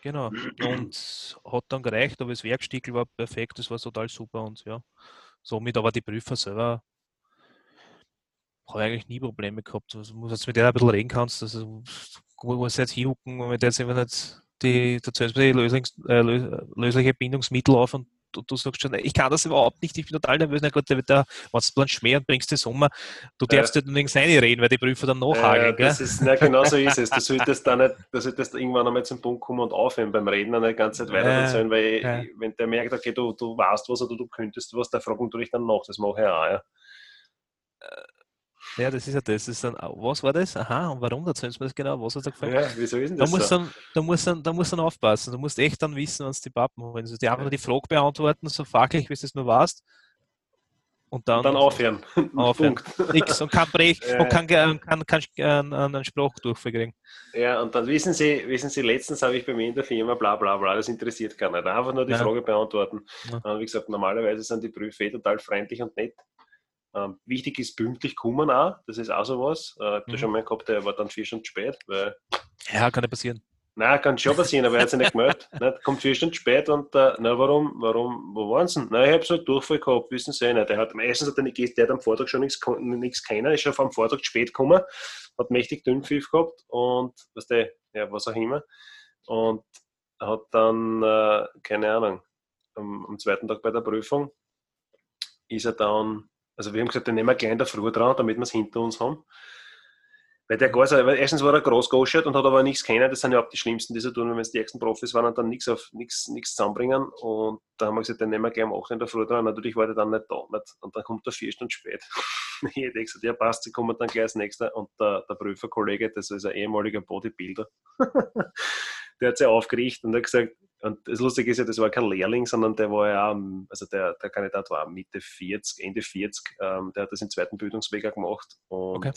Genau. Und hat dann gereicht, aber das Werkstickel war perfekt, das war total super und ja. Somit aber die Prüfer selber habe eigentlich nie Probleme gehabt. Also, muss jetzt mit der ein bisschen reden kannst, also wo muss jetzt hinhucken, wenn der jetzt einfach nicht die, da zählst du die Lösungs, äh, lö- lösliche Bindungsmittel auf und du, du sagst schon, ich kann das überhaupt nicht, ich bin total nervös, na gut, der wird da, wenn du dann schmieren bringst den Sommer, du darfst nicht nirgends reden, weil die Prüfer dann nachhageln, Äh, das ist, na, genau so ist es. Du solltest da nicht, du solltest irgendwann einmal zum Punkt kommen und aufhören beim Reden und nicht die ganze Zeit weiter Ja, erzählen, weil ja. wenn der merkt, okay, du, du weißt was oder du könntest was, der fragt natürlich dann nach. Das mache ich auch, ja. Ja, das ist ja das. das ist dann, was war das? Aha, und warum? Erzählst du mir das genau? Was hat er gefragt? ja wieso ist denn Da das musst, so? dann, da, musst dann, da musst dann aufpassen. Du musst echt dann wissen, was die Pappen wollen. Also die einfach nur die Frage beantworten, so fachlich, wie du es nur warst. Und dann, Und dann aufhören. Aufhören. Nix und kann Brech Ja. und kann, kann, kann, kann einen, einen Spruchdurchfall kriegen. Ja, und dann wissen Sie, wissen Sie, letztens habe ich bei mir in der Firma bla bla bla, das interessiert gar nicht. Einfach nur die Ja. Frage beantworten. Ja. Und wie gesagt, normalerweise sind die Prüfe eh total freundlich und nett. Ähm, wichtig ist pünktlich kommen auch, das ist auch sowas. Äh, ich habe Mhm. schon mal gehabt, der war dann vier Stunden spät, weil Ja, kann ja passieren. Nein, kann schon passieren, aber er hat sich nicht gemeldet. Nicht? Kommt vier Stunden spät und äh, na warum, warum, wo waren sie denn? Nein, ich habe so einen Durchfall gehabt, wissen Sie eh nicht. Der hat, meistens hat er nicht der hat am Vortag schon nichts nichts kennen, ist schon am Vortag spät gekommen, hat mächtig Dünnpfiff gehabt und was der, ja, was auch immer. Und hat dann, äh, keine Ahnung, am, am zweiten Tag bei der Prüfung ist er dann, also wir haben gesagt, den nehmen wir gleich in der Früh dran, damit wir es hinter uns haben. Weil der weil erstens war er groß geoschert und hat aber nichts kennen. Das sind ja auch die Schlimmsten, die so tun, wenn es die ersten Profis waren und dann nichts auf nichts, nichts zusammenbringen. Und da haben wir gesagt, den nehmen wir gleich am 8. in der Früh dran. Natürlich war der dann nicht da. Nicht? Und dann kommt er vier Stunden spät. ich hätte gesagt, ja passt, sie kommen dann gleich als nächster. Und der, der Prüferkollege, das ist ein ehemaliger Bodybuilder, der hat sich aufgerichtet und hat gesagt, und das Lustige ist ja, das war kein Lehrling, sondern der war ja, also der, der Kandidat war Mitte 40, Ende 40, ähm, der hat das im zweiten Bildungsweg gemacht und Okay.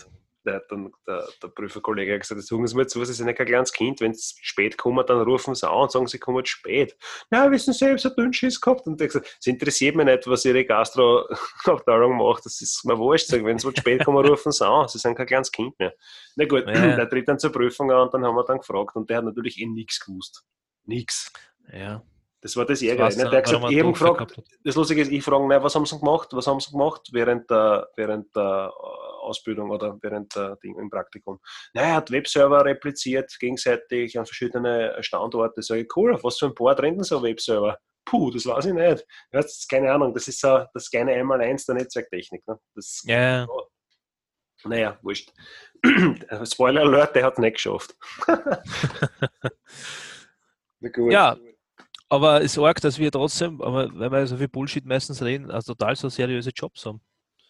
der hat dann der, der Prüferkollege hat gesagt, sagen Sie mal zu, Sie sind ja kein kleines Kind, wenn Sie spät kommen, dann rufen Sie an und sagen, Sie kommen spät. Ja, wissen Sie, ich habe so einen Dünnschiss gehabt und der hat gesagt, es interessiert mich nicht, was Ihre Gastroabteilung macht, das ist mir wurscht, wenn Sie spät kommen, rufen Sie an, Sie sind kein kleines Kind mehr. Na gut, Ja. der tritt dann zur Prüfung an und dann haben wir dann gefragt und der hat natürlich eh nichts gewusst. Nix. Ja. Das war das war's ne? Der hat gesagt, ich habe gefragt, das Lustige ist, ich frage, ne, was haben sie gemacht? Was haben sie gemacht während der, während der äh, Ausbildung oder während der Ding im Praktikum? Naja, er hat Webserver repliziert, gegenseitig an verschiedene Standorte. Sag ich, cool, auf was für ein Board rennt denn so ein Webserver? Puh, das weiß ich nicht. Ist keine Ahnung, das ist so das kleine Einmaleins der Netzwerktechnik. Ne? Das, Ja, Naja, wurscht. Spoiler Alert, der hat es nicht geschafft. Na gut. Ja. Aber es ist arg, dass wir trotzdem, weil wir so viel Bullshit meistens reden, also total so seriöse Jobs haben.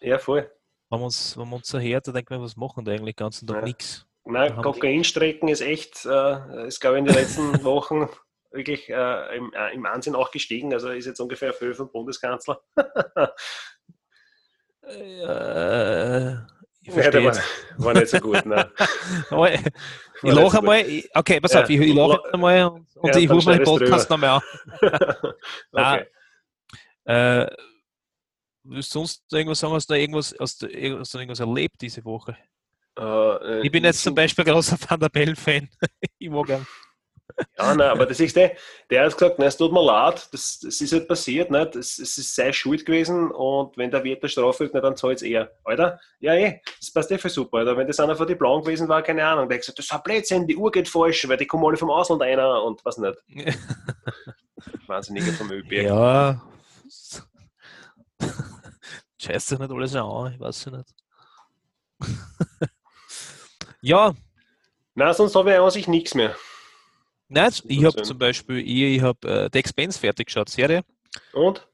Ja, voll. Wenn man uns, wenn man uns so hört, dann denkt man, was machen die eigentlich den ganzen Tag? Ja. Nix. Nein, Kokainstrecken ist echt, äh, ist glaube ich in den letzten Wochen wirklich äh, im, äh, im Ansehen auch gestiegen. Also ist jetzt ungefähr fünf vom Bundeskanzler. Äh, ich Ja, verstehe war, jetzt. war nicht so gut. Nein. Ich War lache so einmal, ich- okay, pass Ja. auf, ich, ich lache jetzt einmal und, und Ja, ich rufe meinen Podcast nochmal an. okay. Äh, willst du sonst irgendwas sagen? Hast du noch irgendwas, hast du, irgendwas erlebt diese Woche? Äh, Ich bin jetzt zum Beispiel großer Van der Bellen-Fan. ich mag ihn. Ja, nein, aber das ist der, der hat gesagt, nein, es tut mir leid, das, das ist halt passiert, nicht? Das, es ist seine Schuld gewesen und wenn der Wirt der Strafe nicht, dann zahlt es er. Alter, ja eh, das passt eh für super, Alter. Wenn das einer von die Blauen gewesen war, keine Ahnung, der hat gesagt, das ist ein Blödsinn, die Uhr geht falsch, weil die kommen alle vom Ausland einer und was nicht. Wahnsinniger vom ÖB. ja. Scheiß doch nicht alles an, ich weiß ja nicht. ja, Nein, sonst habe ich an sich nichts mehr. Nein, ich habe zum Beispiel, ich, ich habe äh, The Expense fertig geschaut, Serie. Und?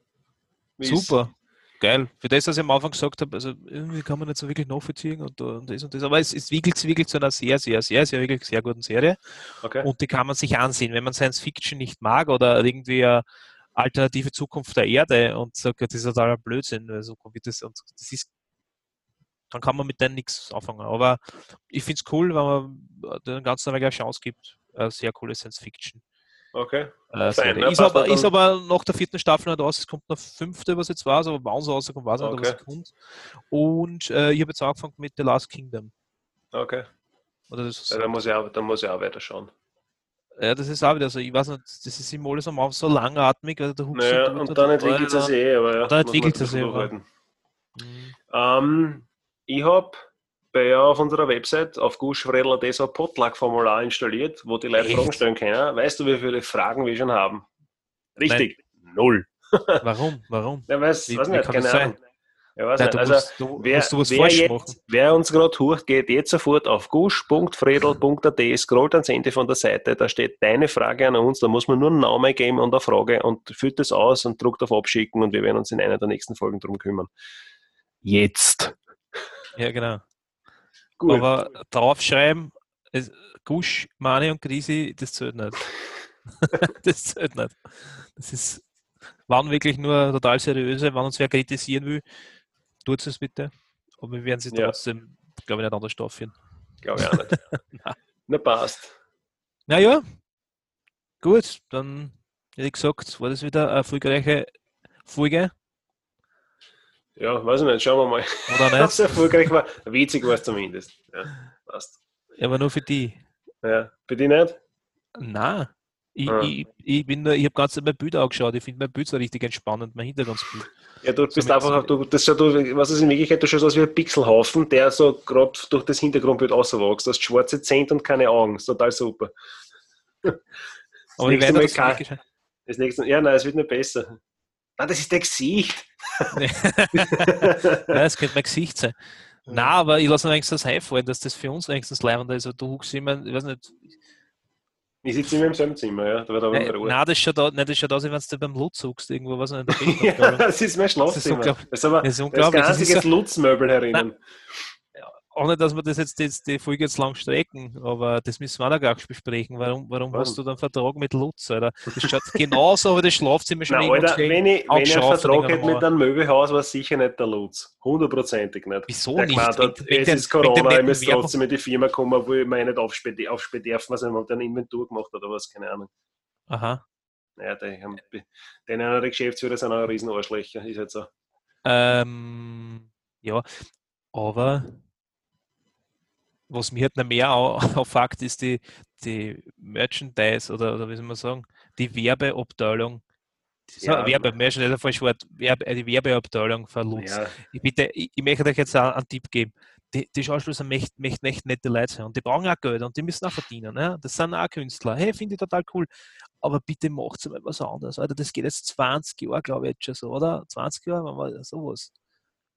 Wie ist- Super. Geil. Für das, was ich am Anfang gesagt habe, also irgendwie kann man nicht so wirklich nachvollziehen und, da- und das und das. Aber es, es entwickelt sich wirklich zu einer sehr, sehr, sehr, sehr, wirklich sehr guten Serie. Okay. Und die kann man sich ansehen. Wenn man Science Fiction nicht mag oder irgendwie eine alternative Zukunft der Erde und sagt, das ist totaler Blödsinn, also wie das, und das ist, dann kann man mit denen nichts anfangen. Aber ich finde es cool, wenn man den ganzen eine Chance gibt. Eine sehr coole Science Fiction. Okay. Äh, Fein, ja, ist, aber, dann. ist aber nach der vierten Staffel nicht aus. Es kommt noch fünfte, was jetzt war, aber wann es rauskommt, weiß ich nicht, Okay. was kommt. Und äh, ich habe jetzt angefangen mit The Last Kingdom. Okay. Oder das, Ja, dann, muss ich auch, dann muss ich auch weiter schauen. ja, das ist auch wieder so, ich weiß nicht, das ist immer alles am Anfang so langatmig, also der Naja, so und dann entwickelt es sich eh, aber ja. dann entwickelt es durchhalten. Mhm. Ähm, ich habe bei ja, auf unserer Website auf guschfredler.de so ein Potluck-Formular installiert, wo die Leute Echt? Fragen stellen können. Weißt du, wie viele Fragen wir schon haben? Richtig, null. Warum? Warum? Ja, weiß, Wie- weiß nicht, keine Ahnung. Ja, weiß Nein, nicht. Also, musst, du, wer, musst du was wer, falsch machen. jetzt, wer uns gerade hört, geht jetzt sofort auf gusch.fredel.at, scrollt ans Ende von der Seite, da steht deine Frage an uns, da muss man nur einen Namen geben und eine Frage und füllt das aus und druckt auf Abschicken und wir werden uns in einer der nächsten Folgen drum kümmern. Jetzt. Ja, genau. Gut. Aber draufschreiben, Gusch, Mani und Grisi, das zählt nicht. das zählt nicht. Das ist, waren wirklich nur total seriöse, wenn uns wer kritisieren will, tut es bitte. Aber wir werden sie Ja. trotzdem, glaube ich, nicht anders staffieren. Glaube ich auch nicht. Na, passt. Naja, gut, dann hätte ich gesagt, war das wieder eine erfolgreiche Folge Ja, weiß ich nicht, schauen wir mal. oder Ob es nicht? erfolgreich war. Witzig war es zumindest. Ja, passt. Aber nur für die. Ja, für die nicht? Nein. Ich, Ah. ich, ich, bin nur- ich habe ganz mein Bild angeschaut. Ich finde mein Bild so richtig entspannend, mein Hintergrundbild. Ja, du bist Somit- einfach, du, das schaut, du, was ist in Wirklichkeit, du schaust aus wie ein Pixelhaufen, der so gerade durch das Hintergrundbild rauswächst. Du hast schwarze Zähne und keine Augen. ist total super. Aber ich nächste werde Mal das. Das nächste, ja, nein, es wird nicht besser. Nein, das ist der Gesicht. Das könnte mein Gesicht sein. Nein, aber ich lasse das einfallen, dass das für uns wenigstens leibender ist. Du huckst immer, ich weiß nicht, Ich sitze immer im selben Zimmer, ja. Da wird aber nein, Ruhe. nein, das schaut aus, nein, das schaut aus, wie wenn du beim Lutz huckst, irgendwo, was nicht. der Ja, das ist mein Schlafzimmer. unglaublich. Das ist aber Das ist das, unglaublich. das Das ist einzige so- Lutzmöbel herinnen. Auch nicht, dass wir das jetzt, jetzt die Folge jetzt lang strecken, aber das müssen wir auch noch besprechen. Warum, warum Warum? hast du dann Vertrag mit Lutz, Alter? Das schaut genauso, aber das Schlafzimmer schon irgendwo Alter, wenn ich, wenn ich einen Vertrag hätte mit einem Möbelhaus, war es sicher nicht der Lutz. Hundertprozentig nicht. Wieso der nicht? hat, wegen es ist Corona, ich muss trotzdem in die Firma kommen, wo ich mich nicht aufsperren was der eine Inventur gemacht hat oder was, keine Ahnung. Aha. Naja, die haben, den der Geschäftsführer sind auch ein riesen Arschlöcher, ist halt so. Ähm, ja, aber was mir halt noch mehr au- auffällt, ist die, die Merchandise oder, oder wie soll man sagen, die Werbeabteilung. Ja, Werbe, ein falsches Wort, Werbe, äh, die Werbeabteilung von Lutz. Ja, Ich, bitte, ich, ich möchte euch jetzt auch einen Tipp geben. Die, die Schauspieler sind echt, echt, echt nette Leute sein und die brauchen auch Geld und die müssen auch verdienen. Ne? Das sind auch Künstler. Hey, finde ich total cool. Aber bitte macht mal was anderes. Alter, das geht jetzt 20 Jahre, glaube ich, jetzt schon so, oder? 20 Jahre, wenn man sowas.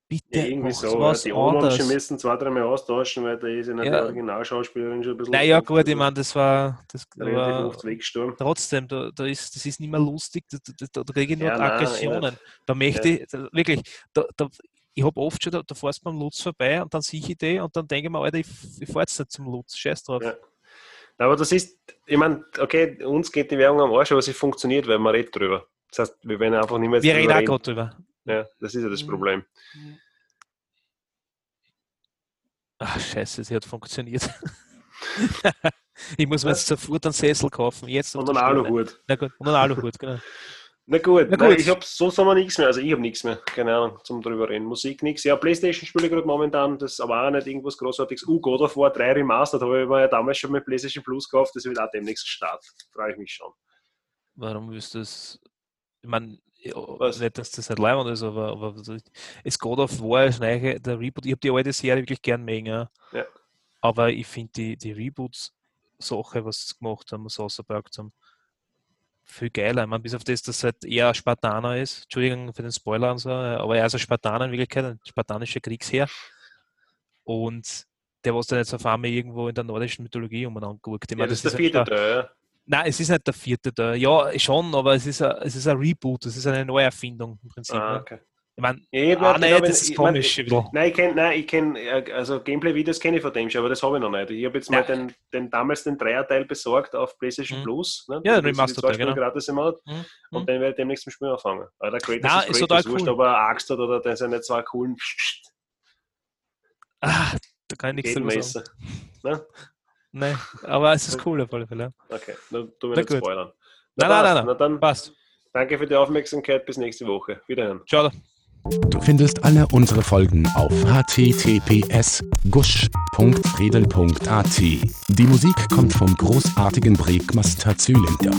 Bitte ja irgendwie so. Was Die Oma anderes. müssen zwei, drei Mal austauschen, weil da ist ja nicht Ja. die Originalschauspielerin schon ein bisschen. Naja, gut, ich meine, das war. Das war trotzdem, da, da ist, das ist nicht mehr lustig, da, da, da, kriege ich nur Ja, nein, Aggressionen. Da möchte ich, da, wirklich, da, da, ich habe oft schon, da, da fährst du beim Lutz vorbei und dann sehe ich die und dann denke ich mir, Alter, ich, ich fahre jetzt nicht zum Lutz, scheiß drauf. Ja. Aber das ist, ich meine, okay, uns geht die Werbung am Arsch, aber sie funktioniert, weil man redet drüber. Das heißt, wir werden einfach nicht mehr Wir reden auch gerade drüber. Ja, das ist ja das. Problem. Ach, scheiße, sie hat funktioniert. ich muss mir jetzt sofort einen Sessel kaufen. Jetzt Und auf ein der Stelle. Aluhut. Na gut, und einen Aluhut, genau. Na gut, Na Nein, gut. ich habe sonst haben wir nichts mehr. Also ich habe nichts mehr. Keine Ahnung, zum drüber reden. Musik nichts. Ja, Playstation spiele ich gerade momentan, das ist aber auch nicht irgendwas Großartiges. Uh, God of War 3 Remastered habe ich mir ja damals schon mit PlayStation Plus gekauft, das wird auch demnächst gestartet. Freue ich mich schon. Warum du das? Ich meine, Was? nicht, dass das nicht leibend ist, aber, aber es God of War ist neue, der Reboot. Ich habe die alte Serie wirklich gern mögen, ja. Ja. Aber ich finde die, die Reboots-Sache, was sie gemacht haben, was sie rausgepackt haben, viel geiler. Ich meine, bis auf das, dass er halt eher ein Spartaner ist. Entschuldigung für den Spoiler und so, aber er ist ein Spartaner in Wirklichkeit, ein spartanischer Kriegsherr. Und der, was dann jetzt auf einmal irgendwo in der nordischen Mythologie umeinander guckt. Ich Ja, meine, das ist der halt vierte schon- Teil, ja. Nein, es ist nicht der vierte da. Ja, schon, aber es ist ein, es ist ein Reboot, es ist eine Neuerfindung im Prinzip. Ah, ne? okay. Ich meine, Ja, ah, nein, das ist ich mein, komisch. ein bisschen. Nein, ich kenne, nein, ich kenne, also Gameplay-Videos kenne ich von dem schon, aber das habe ich noch nicht. Ich habe jetzt mal Ja. den, den damals den Dreierteil besorgt auf PlayStation Mhm. Plus. Ne? Ja, den Spiele genau. gratis im Monat. Mhm. Und Mhm. den werde ich demnächst zum Spielen anfangen. Aber der Kratos Na, ist, ist total wurscht, cool. ob er Axt hat oder der seine zwei coolen Ah, da kann ich nichts dazu sagen. Ne? Nein, aber es ist cool auf alle Fälle. Okay, dann tun wir Na nicht gut. spoilern. Nein, passt. nein, nein, Na dann, Passt. danke für die Aufmerksamkeit. Bis nächste Woche. Wiederhören. Ciao. Du findest alle unsere Folgen auf https gusch.redel.at. Die Musik kommt vom großartigen Breakmaster Zylinder.